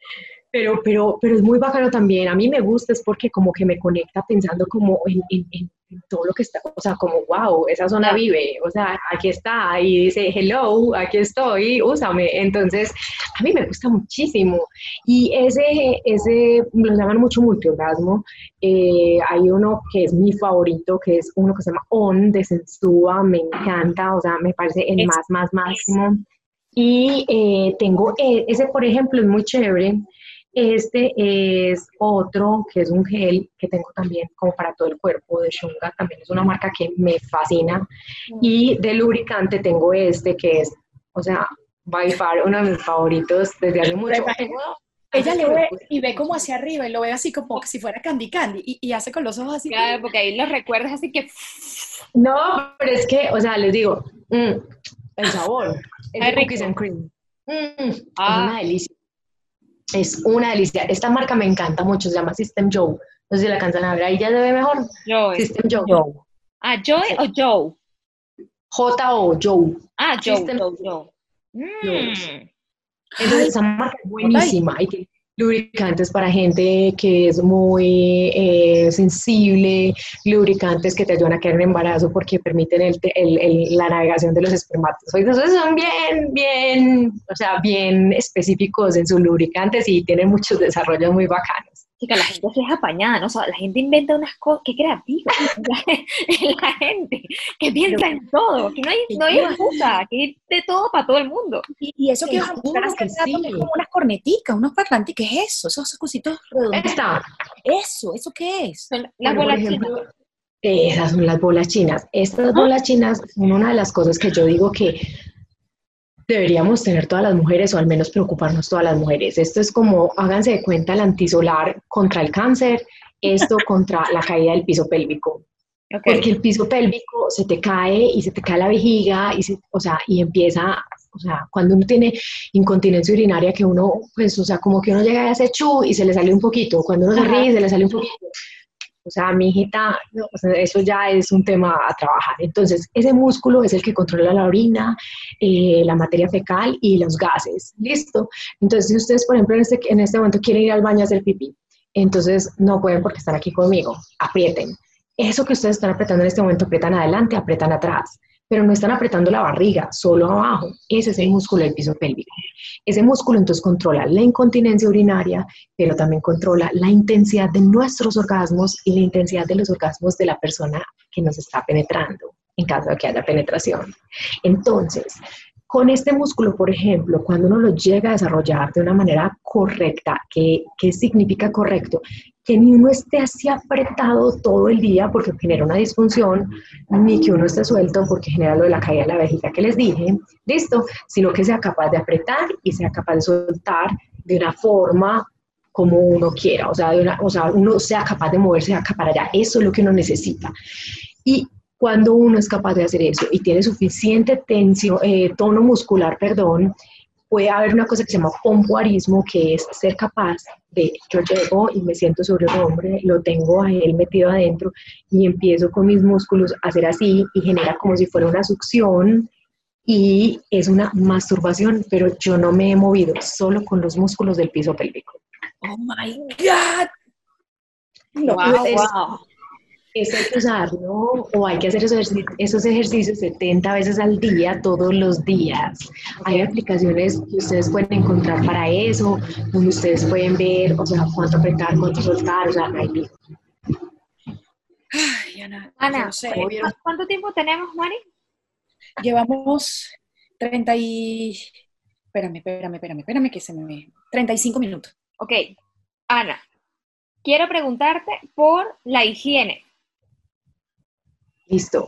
pero, pero, pero es muy bacano también. A mí me gusta, es porque como que me conecta pensando como en, en, todo lo que está, o sea, como, wow, esa zona vive, o sea, aquí está, y dice, hello, aquí estoy, úsame. Entonces, a mí me gusta muchísimo. Y ese, ese lo llaman mucho multiorgasmo. Eh, hay uno que es mi favorito, que es uno que se llama On, de Sensúa, me encanta, o sea, me parece el más, más máximo. Y eh, tengo, eh, ese por ejemplo es muy chévere, este es otro que es un gel que tengo también como para todo el cuerpo de Shunga, también es una marca que me fascina. Y de lubricante tengo este que es, o sea, by far uno de mis favoritos desde hace mucho tiempo. Ella le ve y ve como hacia arriba y lo ve así como si fuera Candy Candy y, hace con los ojos así. Claro, porque ahí los recuerdas así que... No, pero es que, o sea, les digo, mm, el sabor, es cookies and cream. Mm, es ah. una delicia es una delicia. Esta marca me encanta mucho, se llama System Joe. No sé si la cantan a ver, ahí ya debe mejor. Joe. System Joe. Ah, Joe o Joe. J-O, Joe. Ah, Joe, System Joe. Joe. Mm. Entonces, esa marca es buenísima lubricantes para gente que es muy eh, sensible, lubricantes que te ayudan a quedar en embarazo porque permiten el, el, la navegación de los espermatozoides. Entonces son bien, bien, o sea, bien específicos en sus lubricantes y tienen muchos desarrollos muy bacanos chica, la gente se es apañada, ¿no? la gente inventa unas cosas, qué creativa la, gente, que piensa en todo, que no hay, no hay excusa, que hay de todo para todo el mundo. Y, eso que es como unas corneticas, unos parlantes, ¿qué es eso? Esos cositos redondos. Eso, ¿eso qué es? las bolas chinas. Esas son las bolas chinas. Estas bolas chinas son una de las cosas que yo digo que deberíamos tener todas las mujeres o al menos preocuparnos todas las mujeres. Esto es como, háganse de cuenta, el antisolar contra el cáncer, esto contra la caída del piso pélvico. Porque el piso pélvico se te cae y se te cae la vejiga y, o sea, y empieza, o sea, cuando uno tiene incontinencia urinaria que uno, pues, o sea, como que uno llega a ese chu y se le sale un poquito, cuando uno se ríe se le sale un poquito. O sea, mi hijita, eso ya es un tema a trabajar. Entonces, ese músculo es el que controla la orina, eh, la materia fecal y los gases. ¿Listo? Entonces, si ustedes, por ejemplo, en este, en este momento quieren ir al baño a hacer pipí, entonces no pueden porque están aquí conmigo. Aprieten. Eso que ustedes están apretando en este momento, apretan adelante, apretan atrás pero no están apretando la barriga, solo abajo. Ese es el músculo del piso pélvico. Ese músculo entonces controla la incontinencia urinaria, pero también controla la intensidad de nuestros orgasmos y la intensidad de los orgasmos de la persona que nos está penetrando, en caso de que haya penetración. Entonces, con este músculo, por ejemplo, cuando uno lo llega a desarrollar de una manera correcta, ¿qué, qué significa correcto? que ni uno esté así apretado todo el día porque genera una disfunción, ni que uno esté suelto porque genera lo de la caída de la vejiga que les dije, listo, sino que sea capaz de apretar y sea capaz de soltar de una forma como uno quiera, o sea, de una, o sea, uno sea capaz de moverse acá para allá, eso es lo que uno necesita. Y cuando uno es capaz de hacer eso y tiene suficiente tensión, eh, tono muscular, perdón, puede haber una cosa que se llama pompoarismo, que es ser capaz de, yo llego y me siento sobre un hombre, lo tengo a él metido adentro y empiezo con mis músculos a hacer así y genera como si fuera una succión y es una masturbación, pero yo no me he movido, solo con los músculos del piso pélvico. Oh my God. wow, eso hay que usarlo o hay que hacer esos, esos ejercicios 70 veces al día, todos los días. Hay aplicaciones que ustedes pueden encontrar para eso, donde ustedes pueden ver, o sea, cuánto apretar, cuánto soltar, o sea, hay Ay, Ana, Ana ¿cuánto tiempo tenemos, Mari? Llevamos 30 y... Espérame, espérame, espérame, espérame que se me... 35 minutos. Ok, Ana, quiero preguntarte por la higiene. Listo.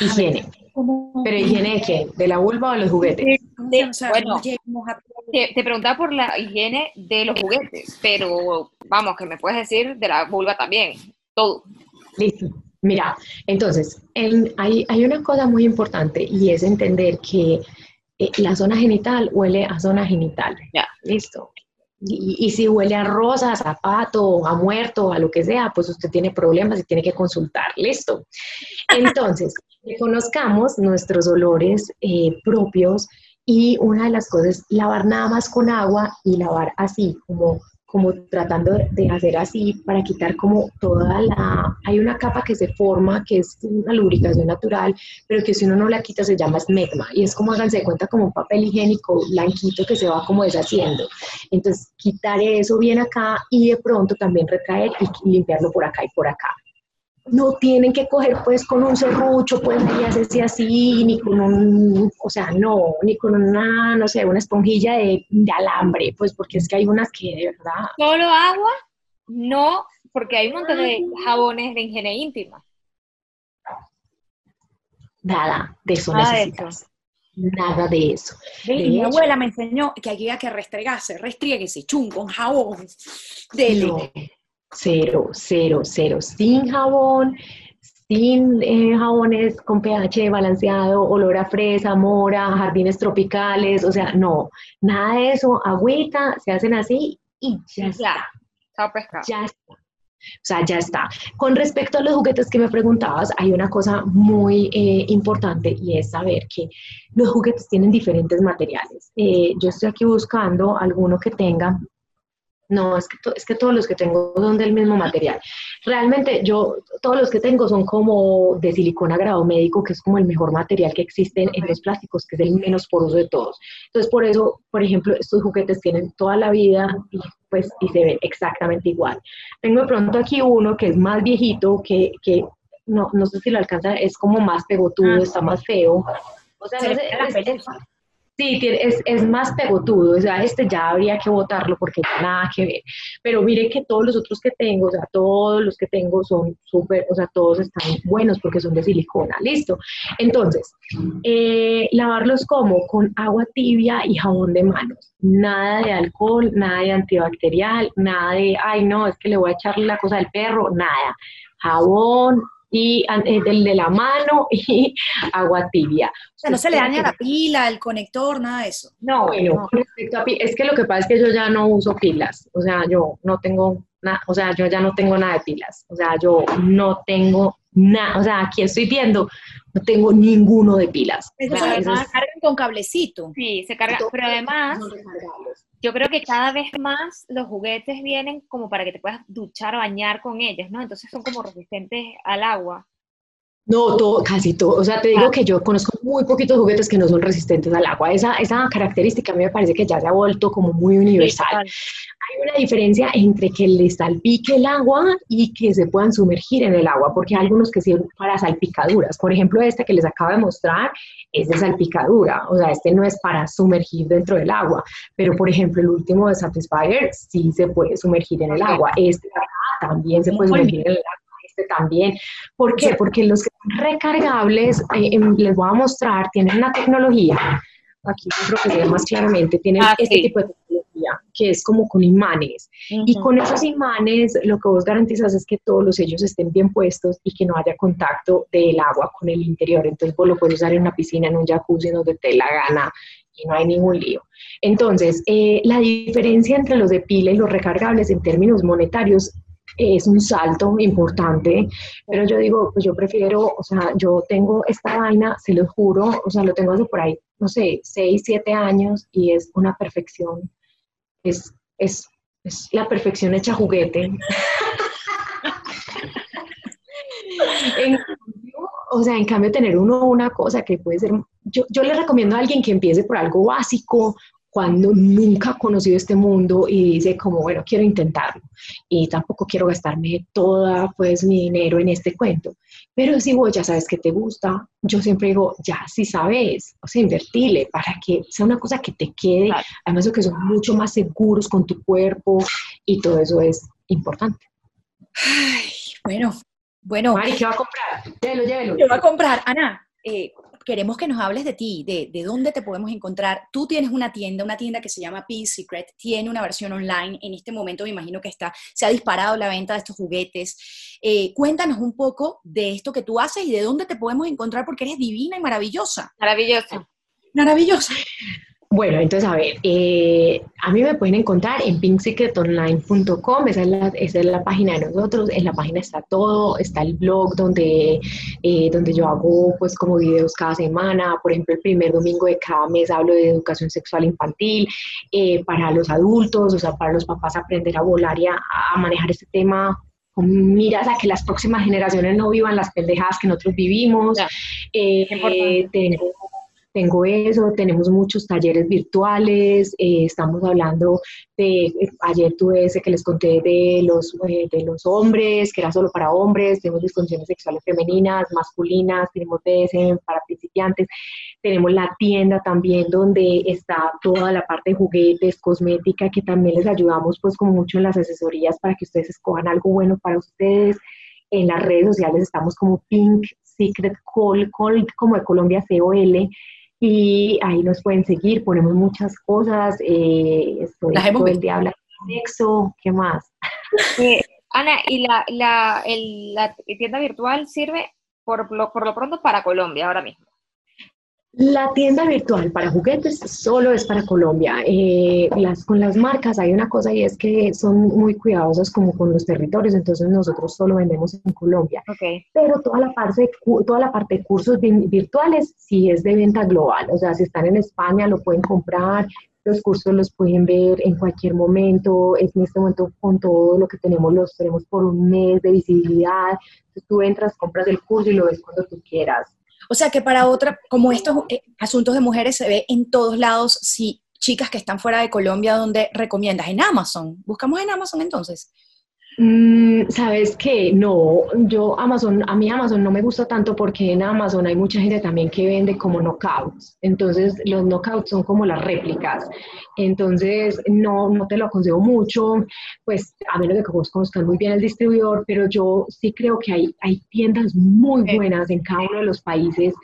Higiene. ¿Pero higiene de qué? ¿De la vulva o de los juguetes? bueno, te, te, preguntaba por la higiene de los juguetes, pero vamos, que me puedes decir de la vulva también, todo. Listo. Mira, entonces, hay, hay, una cosa muy importante y es entender que eh, la zona genital huele a zona genital. Ya. Listo. Y, si huele a rosa, a zapato, a muerto, a lo que sea, pues usted tiene problemas y tiene que consultar. Listo. Entonces, conozcamos nuestros olores eh, propios y una de las cosas, lavar nada más con agua y lavar así, como como tratando de hacer así para quitar como toda la... Hay una capa que se forma, que es una lubricación natural, pero que si uno no la quita se llama esmegma y es como háganse cuenta como un papel higiénico blanquito que se va como deshaciendo. Entonces quitar eso bien acá y de pronto también retraer y limpiarlo por acá y por acá no tienen que coger pues con un serrucho, pues y hacerse así, ni con un, o sea, no, ni con una, no sé, una esponjilla de, alambre, pues porque es que hay unas que de verdad... Solo agua, no, porque hay un montón de jabones de higiene íntima. Nada de eso Nada necesitas. De eso. Nada de eso. mi abuela me enseñó que había que restregarse, restrieguese, chum, con jabón. Dele. Cero, cero, cero. Sin jabón, sin eh, jabones con pH balanceado, olor a fresa, mora, jardines tropicales, o sea, no, nada de eso, agüita, se hacen así y ya está. Ya está. O sea, ya está. Con respecto a los juguetes que me preguntabas, hay una cosa muy eh, importante y es saber que los juguetes tienen diferentes materiales. Eh, yo estoy aquí buscando alguno que tenga no, es que, es que todos los que tengo son del mismo material. Realmente yo, todos los que tengo son como de silicona grado médico, que es como el mejor material que existe en los plásticos, que es el menos poroso de todos. Entonces, por eso, por ejemplo, estos juguetes tienen toda la vida y, pues, y se ven exactamente igual. Tengo de pronto aquí uno que es más viejito, que, que no, no sé si lo alcanza, es como más pegotudo, ah. está más feo. O sea, no sé, Sí, es, es, más pegotudo, o sea, este ya habría que votarlo porque nada que ver. Pero mire que todos los otros que tengo, o sea, todos los que tengo son súper, o sea, todos están buenos porque son de silicona, listo. Entonces, eh, lavarlos como con agua tibia y jabón de manos. Nada de alcohol, nada de antibacterial, nada de, ay, no, es que le voy a echarle la cosa al perro, nada. Jabón, y eh, del de la mano y agua tibia. O sea, no se le daña la pila, el conector, nada de eso. No, bueno, es que lo que pasa es que yo ya no uso pilas, o sea, yo no tengo nada, o sea, yo ya no tengo nada de pilas, o sea, yo no tengo nada, o sea, aquí estoy viendo, no tengo ninguno de pilas. Eso se cargan con cablecito. Sí, se carga, pero además, yo creo que cada vez más los juguetes vienen como para que te puedas duchar bañar con ellos, ¿no? Entonces son como resistentes al agua. No, todo, casi todo. O sea, te digo ah. que yo conozco muy poquitos juguetes que no son resistentes al agua. Esa, esa característica a mí me parece que ya se ha vuelto como muy universal. Hay una diferencia entre que le salpique el agua y que se puedan sumergir en el agua, porque hay algunos que sirven para salpicaduras. Por ejemplo, este que les acabo de mostrar es de salpicadura. O sea, este no es para sumergir dentro del agua. Pero, por ejemplo, el último de Satisfyer sí se puede sumergir en el agua. Este también se puede sumergir en el agua este también. ¿Por qué? Porque los recargables, eh, em, les voy a mostrar, tienen una tecnología, aquí creo que se ve más claramente, tienen ah, este tipo de tecnología, que es como con imanes. Y con esos imanes lo que vos garantizas es que todos los sellos estén bien puestos y que no haya contacto del agua con el interior. Entonces vos lo puedes usar en una piscina, en un jacuzzi, donde te la gana y no hay ningún lío. Entonces, eh, la diferencia entre los de pila y los recargables en términos monetarios es un salto importante, pero yo digo, pues yo prefiero, o sea, yo tengo esta vaina, se lo juro, o sea, lo tengo hace por ahí, no sé, 6, 7 años y es una perfección, es, es, es la perfección hecha juguete. o sea, en cambio tener uno una cosa que puede ser, yo, yo le recomiendo a alguien que empiece por algo básico, cuando nunca ha conocido este mundo y dice como, bueno, quiero intentarlo y tampoco quiero gastarme toda pues mi dinero en este cuento. Pero si vos ya sabes que te gusta, yo siempre digo, ya si sabes, o sea, invertirle para que sea una cosa que te quede, además de que son mucho más seguros con tu cuerpo y todo eso es importante. Ay, bueno, bueno. Mari, ¿qué va a comprar? Llévelo, llévelo. ¿Qué va a comprar? Ana, eh, queremos que nos hables de ti, de, de, dónde te podemos encontrar. Tú tienes una tienda, una tienda que se llama Pin Secret, tiene una versión online. En este momento me imagino que está, se ha disparado la venta de estos juguetes. Eh, cuéntanos un poco de esto que tú haces y de dónde te podemos encontrar porque eres divina y maravillosa. Maravillosa. Maravillosa. Bueno, entonces, a ver, eh, a mí me pueden encontrar en pinksecretonline.com, esa, es la, esa es la página de nosotros, en la página está todo, está el blog donde, eh, donde yo hago pues como videos cada semana, por ejemplo, el primer domingo de cada mes hablo de educación sexual infantil, eh, para los adultos, o sea, para los papás aprender a volar y a, manejar este tema con miras a que las próximas generaciones no vivan las pendejadas que nosotros vivimos. Eh, tengo eso, tenemos muchos talleres virtuales, eh, estamos hablando de, eh, ayer tuve ese que les conté de los, eh, de los hombres, que era solo para hombres, tenemos disfunciones sexuales femeninas, masculinas, tenemos DSM para principiantes, tenemos la tienda también donde está toda la parte de juguetes, cosmética, que también les ayudamos pues como mucho en las asesorías para que ustedes escojan algo bueno para ustedes. En las redes sociales estamos como Pink Secret Call, Call como de Colombia COL, y ahí nos pueden seguir, ponemos muchas cosas, eh, estoy todo el día hablando de sexo, ¿qué más? Eh, Ana, ¿y la, la, la, tienda virtual sirve por lo, por lo pronto para Colombia ahora mismo? La tienda virtual para juguetes solo es para Colombia. Eh, las, con las marcas hay una cosa y es que son muy cuidadosas como con los territorios, entonces nosotros solo vendemos en Colombia. Okay. Pero toda la, parte, toda la parte de cursos virtuales sí es de venta global, o sea, si están en España lo pueden comprar, los cursos los pueden ver en cualquier momento, en este momento con todo lo que tenemos los tenemos por un mes de visibilidad, entonces tú entras, compras el curso y lo ves cuando tú quieras. O sea que para otra, como estos eh, asuntos de mujeres se ve en todos lados, si chicas que están fuera de Colombia, ¿dónde recomiendas? En Amazon. Buscamos en Amazon entonces. Mm, Sabes que no, yo Amazon, a mí Amazon no me gusta tanto porque en Amazon hay mucha gente también que vende como knockouts. Entonces los knockouts son como las réplicas. Entonces no, no te lo aconsejo mucho, pues a menos de que vos conozcas muy bien el distribuidor, pero yo sí creo que hay, hay tiendas muy buenas en cada uno de los países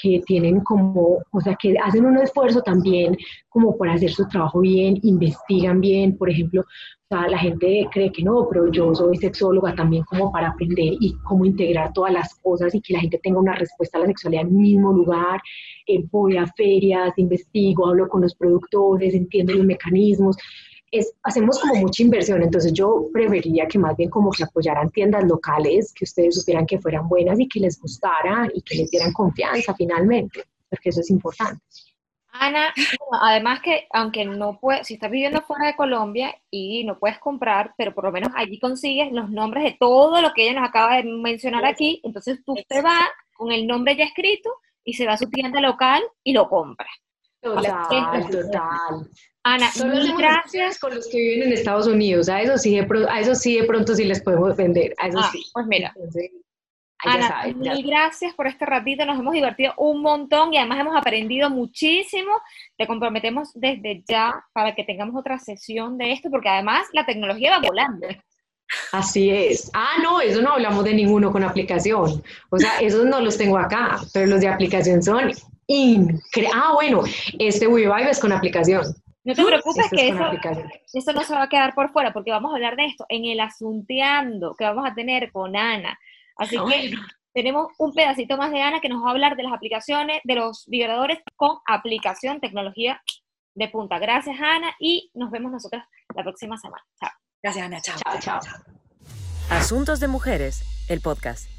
que tienen como, o sea, que hacen un esfuerzo también como por hacer su trabajo bien, investigan bien, por ejemplo, la gente cree que no, pero yo soy sexóloga también como para aprender y cómo integrar todas las cosas y que la gente tenga una respuesta a la sexualidad en el mismo lugar. Eh, voy a ferias, investigo, hablo con los productores, entiendo los mecanismos. Es, hacemos como mucha inversión, entonces yo preferiría que más bien como que apoyaran tiendas locales, que ustedes supieran que fueran buenas y que les gustara y que les dieran confianza finalmente, porque eso es importante. Ana, además que aunque no puedes, si estás viviendo fuera de Colombia y no puedes comprar, pero por lo menos allí consigues los nombres de todo lo que ella nos acaba de mencionar aquí, entonces tú te vas con el nombre ya escrito y se va a su tienda local y lo compra. Total, total. Ana, mil gracias. Con los que viven en Estados Unidos, a eso sí de, a eso sí de pronto sí les podemos vender, a eso ah, sí. Pues mira, Ana, mil gracias por este ratito, nos hemos divertido un montón y además hemos aprendido muchísimo. Te comprometemos desde ya para que tengamos otra sesión de esto, porque además la tecnología va volando. Así es. Ah, no, eso no hablamos de ninguno con aplicación. O sea, esos no los tengo acá, pero los de aplicación son increíbles. Ah, bueno, este WeVibe es con aplicación. No te preocupes que eso, eso no se va a quedar por fuera, porque vamos a hablar de esto en el asunteando que vamos a tener con Ana Así que tenemos un pedacito más de Ana que nos va a hablar de las aplicaciones, de los vibradores con aplicación, tecnología de punta. Gracias, Ana, y nos vemos nosotros la próxima semana. Chao. Gracias, Ana. Chao, chao. chao. Asuntos de Mujeres, el podcast.